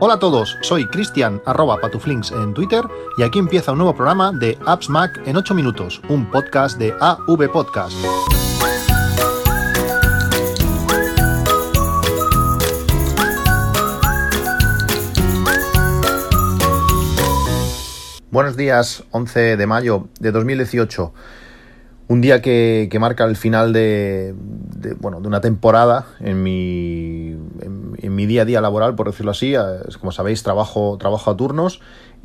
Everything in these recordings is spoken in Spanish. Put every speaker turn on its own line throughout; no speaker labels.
Hola a todos, soy Cristian arroba patuflinks en Twitter y aquí empieza un nuevo programa de Apps Mac en 8 minutos, un podcast de AV Podcast. Buenos días, 11 de mayo de 2018. Un día que, marca el final de, bueno, de una temporada en mi, mi día a día laboral, por decirlo así. Como sabéis, trabajo, trabajo a turnos.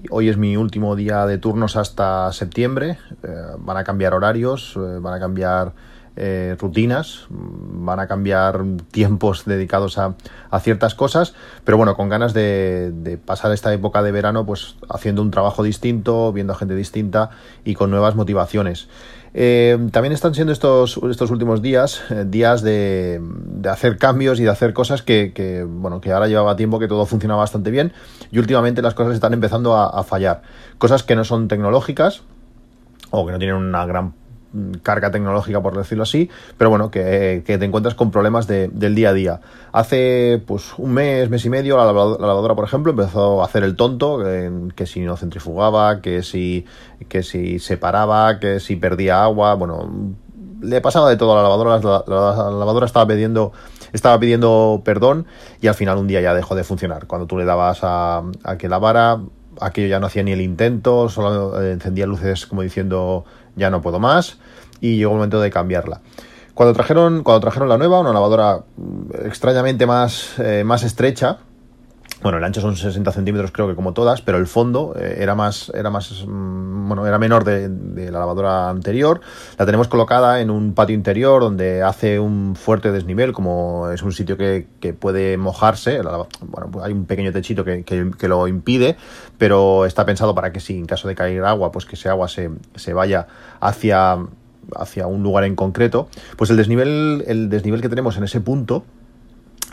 Hoy es mi último día de turnos hasta septiembre. Eh, van a cambiar horarios, eh, van a cambiar eh, rutinas, van a cambiar tiempos dedicados a, ciertas cosas, pero bueno, con ganas de, pasar esta época de verano pues haciendo un trabajo distinto, viendo a gente distinta y con nuevas motivaciones. Eh, también están siendo estos, estos últimos días eh, días de, hacer cambios y de hacer cosas que, bueno, que ahora llevaba tiempo que todo funcionaba bastante bien y últimamente las cosas están empezando a fallar. Cosas que no son tecnológicas o que no tienen una gran carga tecnológica, por decirlo así, pero bueno, que, te encuentras con problemas del día a día. Hace pues un mes, mes y medio, la lavadora, por ejemplo, empezó a hacer el tonto, que, si no centrifugaba, que si, que si se paraba, que si perdía agua, bueno, le pasaba de todo a la lavadora, la, lavadora estaba pidiendo estaba pidiendo perdón y al final un día ya dejó de funcionar. Cuando tú le dabas a, a que lavara, aquello ya no hacía ni el intento, solo encendía luces como diciendo ya no puedo más y llegó el momento de cambiarla. Cuando trajeron, cuando trajeron la nueva, una lavadora mm, extrañamente más, eh, más estrecha, bueno, el ancho son 60 centímetros creo que como todas, pero el fondo eh, era más, era más, mm, bueno, era menor de, la lavadora anterior. La tenemos colocada en un patio interior donde hace un fuerte desnivel, como es un sitio que, puede mojarse. bueno, pues hay un pequeño techito que, que, lo impide, pero está pensado para que si en caso de caer agua, pues que ese agua se, se vaya hacia hacia un lugar en concreto, pues el desnivel, el desnivel que tenemos en ese punto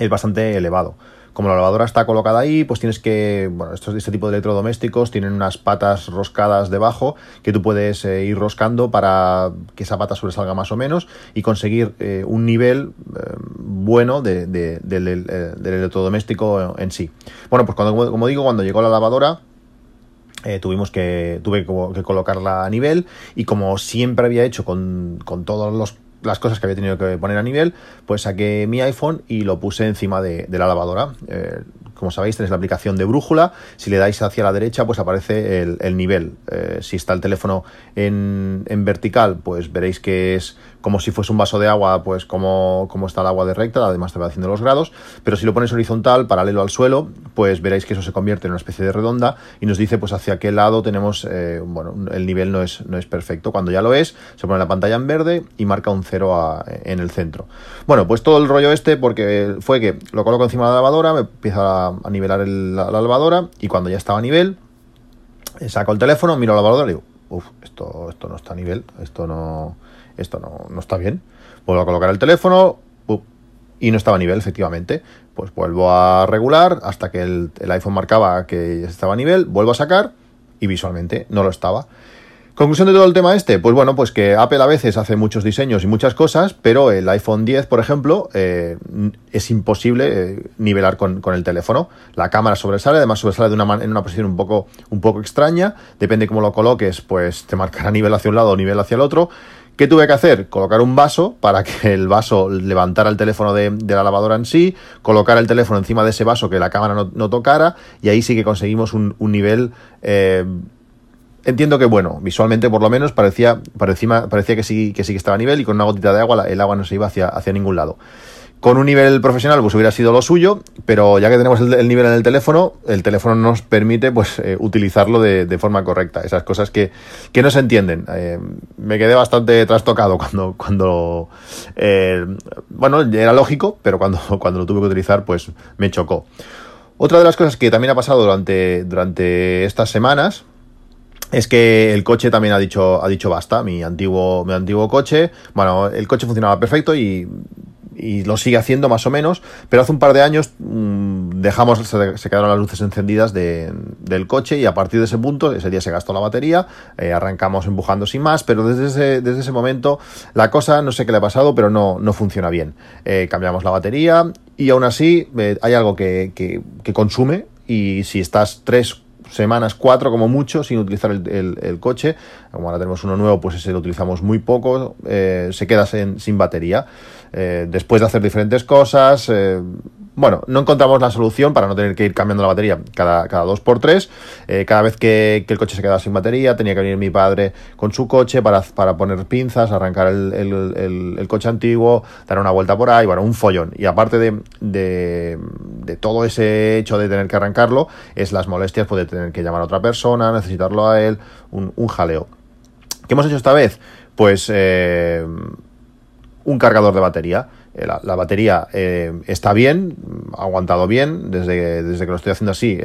es bastante elevado como la lavadora está colocada ahí, pues tienes que, bueno, estos, este tipo de electrodomésticos tienen unas patas roscadas debajo que tú puedes eh, ir roscando para que esa pata sobresalga más o menos y conseguir eh, un nivel eh, bueno del, electrodoméstico en sí. Bueno, pues cuando, como digo, cuando llegó la lavadora, tuvimos que tuve que, colocarla a nivel y como siempre había hecho con, con todos los las cosas que había tenido que poner a nivel, pues saqué mi iPhone y lo puse encima de, la lavadora. Eh, como sabéis, tenéis la aplicación de brújula. Si le dais hacia la derecha, pues aparece el, nivel. Eh, si está el teléfono en, en, vertical, pues veréis que es como si fuese un vaso de agua, pues como, como está el agua de recta, además te va haciendo los grados. Pero si lo pones horizontal, paralelo al suelo, pues veréis que eso se convierte en una especie de redonda y nos dice pues hacia qué lado tenemos, eh, bueno, el nivel no es, no es perfecto. Cuando ya lo es, se pone la pantalla en verde y marca un cero en el centro. Bueno, pues todo el rollo este, porque fue que lo coloco encima de la lavadora, me empieza a, nivelar la, lavadora y cuando ya estaba a nivel, saco el teléfono, miro la lavadora y digo, uff, esto, esto no está a nivel, esto no, esto no, está bien. Vuelvo a colocar el teléfono y no estaba a nivel, efectivamente. Pues vuelvo a regular hasta que el, el iPhone marcaba que estaba a nivel, vuelvo a sacar y visualmente no lo estaba. Conclusión de todo el tema este, pues bueno, pues que Apple a veces hace muchos diseños y muchas cosas, pero el iPhone 10, por ejemplo, eh, es imposible eh, nivelar con, el teléfono. La cámara sobresale, además sobresale de una en una posición un poco, un poco extraña, depende cómo lo coloques, pues te marcará nivel hacia un lado o nivel hacia el otro. ¿Qué tuve que hacer? Colocar un vaso para que el vaso levantara el teléfono de, la lavadora en sí, colocar el teléfono encima de ese vaso que la cámara no, tocara y ahí sí que conseguimos un, nivel... Eh, entiendo que bueno, visualmente por lo menos parecía, parecía, parecía que sí, que sí que estaba a nivel y con una gotita de agua el agua no se iba hacia, hacia ningún lado. Con un nivel profesional pues hubiera sido lo suyo, pero ya que tenemos el, nivel en el teléfono, el teléfono nos permite pues eh, utilizarlo de, forma correcta. Esas cosas que, que no se entienden. Eh, me quedé bastante trastocado cuando, cuando eh, bueno, era lógico, pero cuando, cuando lo tuve que utilizar pues me chocó. Otra de las cosas que también ha pasado durante, durante estas semanas es que el coche también ha dicho, ha dicho basta, mi antiguo, mi antiguo coche. Bueno, el coche funcionaba perfecto y, y lo sigue haciendo más o menos, pero hace un par de años mmm, dejamos, se, quedaron las luces encendidas de, del coche y a partir de ese punto, ese día se gastó la batería, eh, arrancamos empujando sin más, pero desde ese, desde ese momento la cosa, no sé qué le ha pasado, pero no, no funciona bien. Eh, cambiamos la batería y aún así eh, hay algo que, que, que consume y si estás tres semanas, cuatro como mucho, sin utilizar el, coche. Como ahora tenemos uno nuevo, pues ese lo utilizamos muy poco, eh, se queda sin, batería. Eh, después de hacer diferentes cosas, eh, bueno, no encontramos la solución para no tener que ir cambiando la batería cada, cada dos por tres. Eh, cada vez que, el coche se quedaba sin batería, tenía que venir mi padre con su coche para, poner pinzas, arrancar el, coche antiguo, dar una vuelta por ahí, bueno, un follón. Y aparte de, de, todo ese hecho de tener que arrancarlo, es las molestias, puede tener que llamar a otra persona, necesitarlo a él, un, un jaleo. ¿Qué hemos hecho esta vez? Pues un cargador de batería. Eh, la, batería eh, está bien, ha aguantado bien, desde, desde que lo estoy haciendo así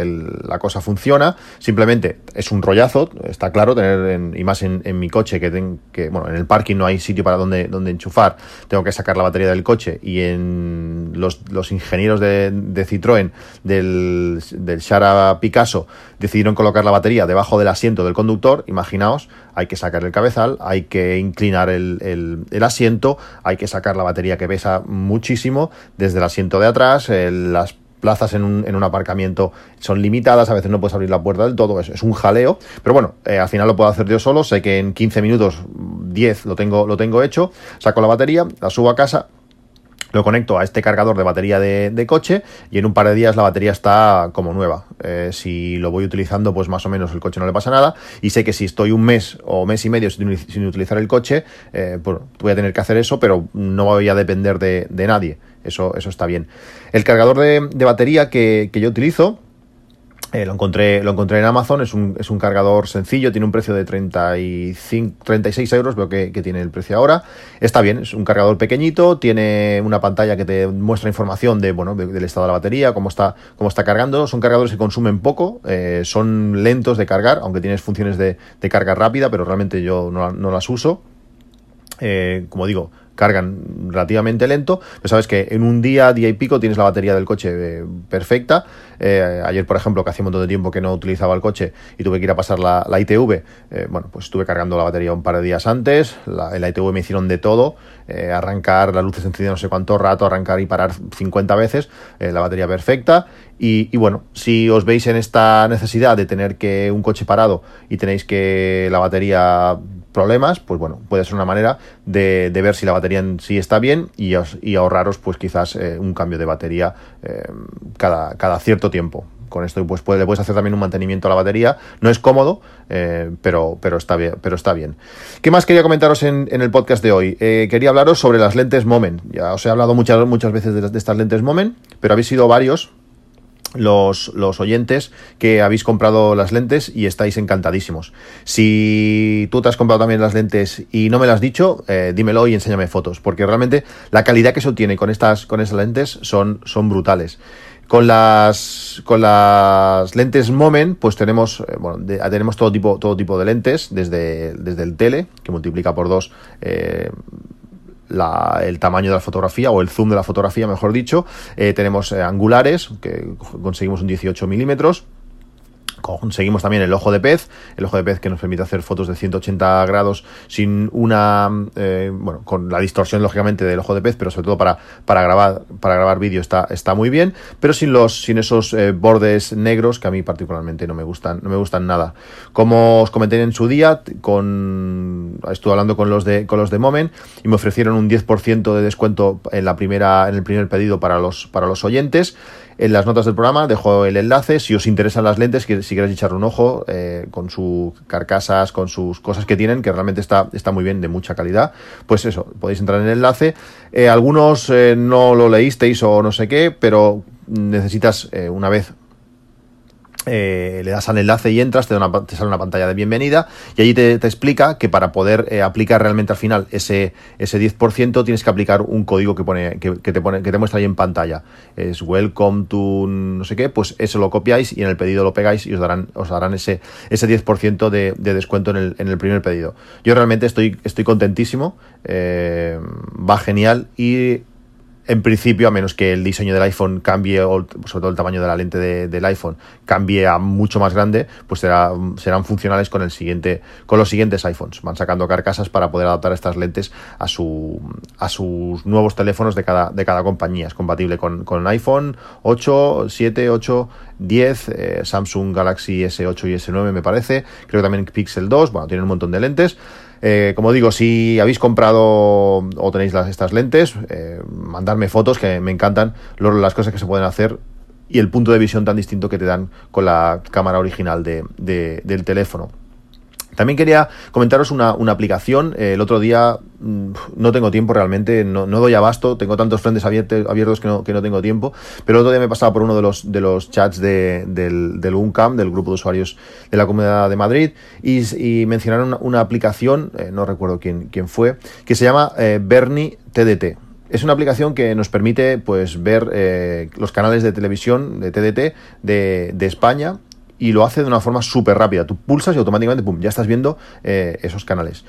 la cosa funciona, simplemente es un rollazo, está claro, tener y más en, mi coche que, bueno, en el parking no hay sitio para donde, donde enchufar, tengo que sacar la batería del coche y en los, los ingenieros de, Citroën del, del Shara Picasso decidieron colocar la batería debajo del asiento del conductor, imaginaos, hay que sacar el cabezal, hay que inclinar el, el, asiento, hay que sacar la batería que pesa muchísimo. Desde el asiento de atrás, las plazas en un, en un, aparcamiento son limitadas, a veces no puedes abrir la puerta del todo, es, es un jaleo, pero bueno, eh, al final lo puedo hacer yo solo, sé que en 15 minutos, 10 lo tengo, lo tengo hecho, saco la batería, la subo a casa, lo conecto a este cargador de batería de, coche y en un par de días la batería está como nueva. Eh, si lo voy utilizando, pues más o menos el coche no le pasa nada. Y sé que si estoy un mes o mes y medio sin, utilizar el coche, eh, pues voy a tener que hacer eso, pero no voy a depender de, nadie. Eso, eso está bien. El cargador de, batería que, que yo utilizo eh, lo, encontré, lo encontré en Amazon, es un, es un cargador sencillo, tiene un precio de 35, 36 euros, veo que, tiene el precio ahora. Está bien, es un cargador pequeñito, tiene una pantalla que te muestra información de, bueno, del estado de la batería, cómo está, cómo está cargando. Son cargadores que consumen poco, eh, son lentos de cargar, aunque tienes funciones de, carga rápida, pero realmente yo no, las uso. Eh, como digo, cargan relativamente lento, pero sabes que en un día, día y pico tienes la batería del coche eh, perfecta. Eh, ayer, por ejemplo, que hacía un montón de tiempo que no utilizaba el coche y tuve que ir a pasar la, ITV, eh, bueno, pues estuve cargando la batería un par de días antes, la, en la ITV me hicieron de todo, arrancar las luces encendidas no sé cuánto rato, arrancar y parar 50 veces, la batería perfecta. Y, y, bueno, si os veis en esta necesidad de tener que un coche parado y tenéis que la batería problemas, pues bueno, puede ser una manera de, ver si la batería en sí está bien y, ahorraros pues quizás eh, un cambio de batería eh, cada, cada cierto tiempo con esto pues puede, le puedes hacer también un mantenimiento a la batería. No es cómodo, eh, pero, pero, está bien, pero está bien. ¿Qué más quería comentaros en, el podcast de hoy? quería hablaros sobre las lentes Moment. Ya os he hablado muchas, muchas veces de, de estas lentes Moment, pero habéis sido varios los, los, oyentes que habéis comprado las lentes y estáis encantadísimos. Si tú te has comprado también las lentes y no me las has dicho, eh, dímelo y enséñame fotos, porque realmente la calidad que se obtiene con estas, con estas lentes son, son brutales. Con las, con las lentes Moment, pues tenemos, eh, bueno, tenemos todo tipo, todo tipo de lentes, desde, desde el tele, que multiplica por dos eh, el tamaño de la fotografía o el zoom de la fotografía, mejor dicho. Eh, tenemos eh, angulares, que conseguimos un 18 milímetros Conseguimos también el ojo de pez, el ojo de pez que nos permite hacer fotos de 180 grados sin una, eh, bueno, con la distorsión lógicamente del ojo de pez, pero sobre todo para, para grabar, para grabar vídeo está, está muy bien, pero sin los, sin esos eh, bordes negros que a mí particularmente no me gustan, no me gustan nada. Como os comenté en su día, con, estuve hablando con los de, con los de Moment y me ofrecieron un 10% de descuento en la primera, en el primer pedido para los, para los oyentes. En las notas del programa dejo el enlace. Si os interesan las lentes, que si queréis echarle un ojo eh, con sus carcasas, con sus cosas que tienen, que realmente está, está muy bien, de mucha calidad, pues eso, podéis entrar en el enlace. Eh, algunos eh, no lo leísteis o no sé qué, pero necesitas una vez eh, le das al enlace y entras, te, sale una pantalla de bienvenida y allí te, explica que para poder eh, aplicar realmente al final ese, ese 10% tienes que aplicar un código que, pone, que, te pone, que te muestra ahí en pantalla. Es welcome to no sé qué, pues eso lo copiáis y en el pedido lo pegáis y os darán, os darán ese, ese 10% de, de descuento en el, en el primer pedido. Yo realmente estoy, estoy contentísimo, eh, va genial y en principio, a menos que el diseño del iPhone cambie, o sobre todo el tamaño de la lente del iPhone cambie a mucho más grande, pues será, serán funcionales con el siguiente, con los siguientes iPhones. Van sacando carcasas para poder adaptar estas lentes a su a sus nuevos teléfonos de cada, de cada compañía. Es compatible con, con iPhone 8, 7, 8, 10, Samsung Galaxy S8 y S9 me parece. Creo que también Pixel 2, bueno, tiene un montón de lentes. Eh, como digo, si habéis comprado o tenéis las, estas lentes, eh, mandarme fotos que me encantan las cosas que se pueden hacer y el punto de visión tan distinto que te dan con la cámara original del teléfono. También quería comentaros una, aplicación. Eh, el otro día mm, no tengo tiempo realmente, no, doy abasto, tengo tantos frentes abiertos, abiertos que, no, que, no, tengo tiempo. Pero el otro día me pasaba por uno de los, de los chats de, del, del UNCAM, del grupo de usuarios de la Comunidad de Madrid, y, mencionaron una, aplicación, eh, no recuerdo quién, quién fue, que se llama eh, Bernie TDT. Es una aplicación que nos permite pues ver los canales de televisión de TDT de, de España y lo hace de una forma súper rápida. Tú pulsas y automáticamente pum, ya estás viendo eh, esos canales.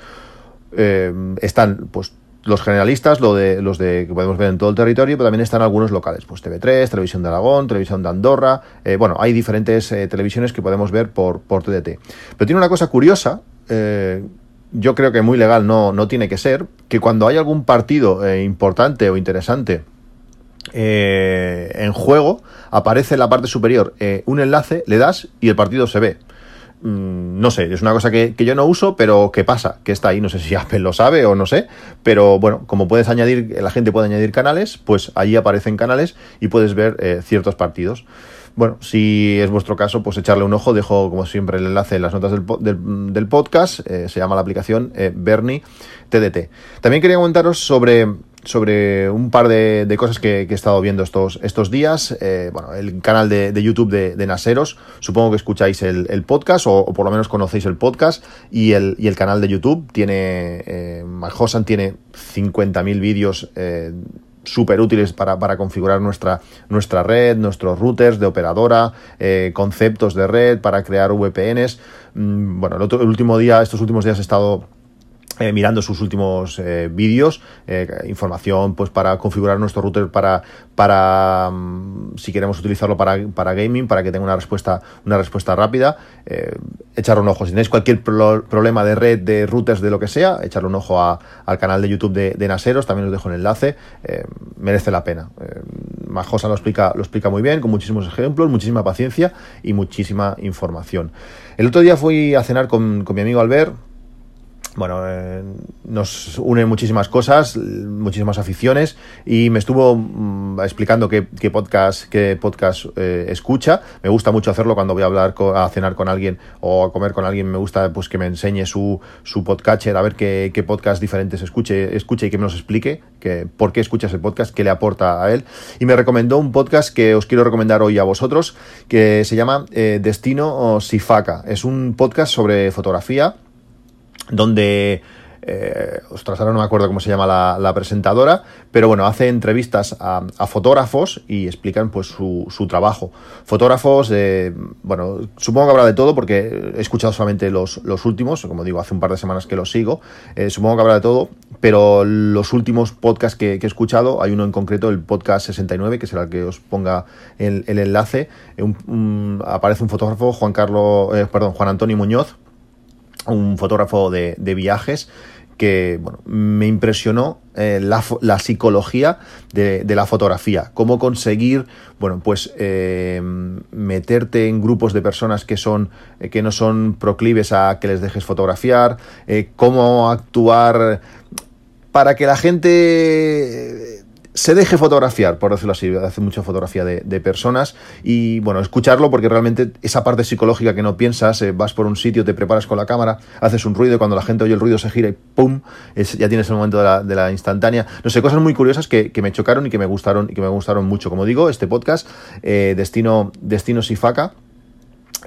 Eh, están pues los generalistas, lo de, los de que podemos ver en todo el territorio, pero también están algunos locales, pues TV3, Televisión de Aragón, Televisión de Andorra, eh, bueno, hay diferentes televisiones que podemos ver por, por TDT. Pero tiene una cosa curiosa, yo creo que muy legal no, no tiene que ser, que cuando hay algún partido importante o interesante eh, en juego, aparece en la parte superior eh, un enlace, le das y el partido se ve. Mm, no sé, es una cosa que, yo no uso, pero que pasa, que está ahí. No sé si Apple lo sabe o no sé, pero bueno, como puedes añadir, la gente puede añadir canales, pues allí aparecen canales y puedes ver eh, ciertos partidos. Bueno, si es vuestro caso, pues echarle un ojo. Dejo, como siempre, el enlace en las notas del, podcast. se llama la aplicación Bernie TDT. También quería comentaros sobre sobre un par de, cosas que, he estado viendo estos, estos días. Eh, bueno, el canal de, YouTube de, Naseros, supongo que escucháis el, podcast o, por lo menos conocéis el podcast y el, y el canal de YouTube tiene, eh, tiene 50.000 vídeos eh, súper útiles para, para, configurar nuestra, nuestra red, nuestros routers de operadora, eh, conceptos de red para crear VPNs. Mm, bueno, el, el último día, estos últimos días he estado eh, mirando sus últimos eh, vídeos, eh, información pues para configurar nuestro router para, para mm, si queremos utilizarlo para, para, gaming, para que tenga una respuesta, una respuesta rápida, echarle un ojo. Si tenéis cualquier problema de red, de routers, de lo que sea, echarle un ojo al canal de YouTube de, Naseros, también os dejo el enlace, merece la pena. Majosa lo explica, lo explica muy bien, con muchísimos ejemplos, muchísima paciencia y muchísima información. El otro día fui a cenar con, con mi amigo Albert, bueno, eh, nos unen muchísimas cosas, muchísimas aficiones y me estuvo mm, explicando qué, podcast, qué podcast eh, escucha. Me gusta mucho hacerlo cuando voy a hablar, a cenar con alguien o a comer con alguien. Me gusta pues que me enseñe su, su podcatcher, a ver qué, qué podcast diferentes escuche, escuche y que me los explique que, por qué escucha ese podcast, qué le aporta a él. Y me recomendó un podcast que os quiero recomendar hoy a vosotros, que se llama eh, Destino Sifaca. Es un podcast sobre fotografía donde eh, ostras, ahora no me acuerdo cómo se llama la, presentadora, pero bueno, hace entrevistas a, fotógrafos y explican pues su, su trabajo. Fotógrafos, eh, bueno, supongo que habrá de todo porque he escuchado solamente los, los últimos, como digo, hace un par de semanas que los sigo, eh, supongo que habrá de todo, pero los últimos podcasts que, he escuchado, hay uno en concreto, el podcast 69, que será el que os ponga el, el enlace, aparece un fotógrafo, Juan Carlos, eh, perdón, Juan Antonio Muñoz, un fotógrafo de, viajes que bueno, me impresionó eh, la, psicología de, la fotografía, cómo conseguir, bueno, pues eh, meterte en grupos de personas que son, eh, que no son proclives a que les dejes fotografiar, cómo actuar para que la gente se deje fotografiar, por decirlo así, hace mucha fotografía de, personas y bueno, escucharlo porque realmente esa parte psicológica que no piensas, eh, vas por un sitio, te preparas con la cámara, haces un ruido y cuando la gente oye el ruido se gira y ¡pum! ya tienes el momento de la, instantánea. No sé, cosas muy curiosas que, me chocaron y que me gustaron y que me gustaron mucho. Como digo, este podcast, eh, Destino, Destino Sifaca,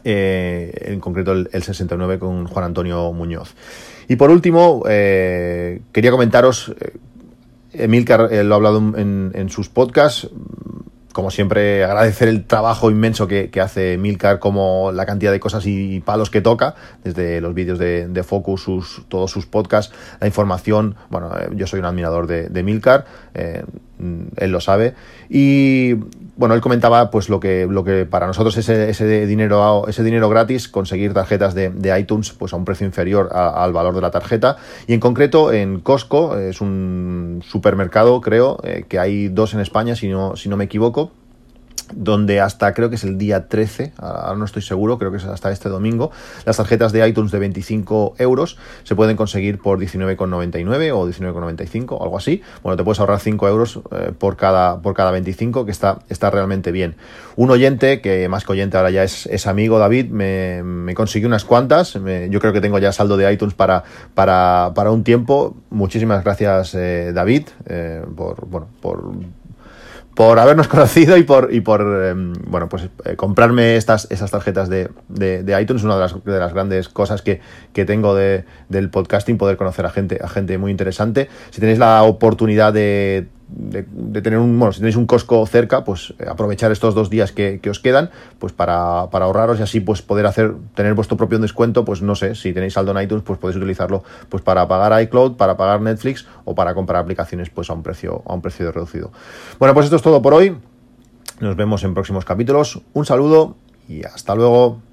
eh, en concreto el, 69 con Juan Antonio Muñoz. Y por último, quería comentaros Emilcar eh, lo ha hablado en, sus podcasts. Como siempre, agradecer el trabajo inmenso que, hace Milcar, como la cantidad de cosas y palos que toca, desde los vídeos de, Focus, sus, todos sus podcasts, la información. Bueno, eh, yo soy un admirador de, Milcar. Eh, mm, él lo sabe. Y bueno, él comentaba pues lo que, lo que para nosotros ese, ese dinero ese dinero gratis, conseguir tarjetas de, iTunes pues a un precio inferior al valor de la tarjeta. Y en concreto en Costco, es un supermercado, creo, eh, que hay dos en España, si no, si no me equivoco donde hasta creo que es el día 13, ahora no estoy seguro, creo que es hasta este domingo, las tarjetas de iTunes de 25 euros se pueden conseguir por 19,99 o 19,95, algo así. Bueno, te puedes ahorrar 5 euros eh, por, cada, por cada 25, que está, está realmente bien. Un oyente, que más que oyente ahora ya es, es amigo, David, me, me, consiguió unas cuantas. yo creo que tengo ya saldo de iTunes para, para, para un tiempo. Muchísimas gracias, eh, David, eh, por, bueno, por por habernos conocido y por, y por em, bueno, pues eh, comprarme estas, esas tarjetas de, de, iTunes, una de las, de las grandes cosas que, que tengo de, del podcasting, poder conocer a gente, a gente muy interesante. Si tenéis la oportunidad de de, tener un, bueno, si tenéis un Costco cerca, pues eh, aprovechar estos dos días que, os quedan, pues para, ahorraros y así pues poder hacer, tener vuestro propio descuento, pues no sé, si tenéis saldo en iTunes, pues podéis utilizarlo pues para pagar iCloud, para pagar Netflix o para comprar aplicaciones pues a un precio, a un precio reducido. Bueno, pues esto es todo por hoy. Nos vemos en próximos capítulos. Un saludo y hasta luego.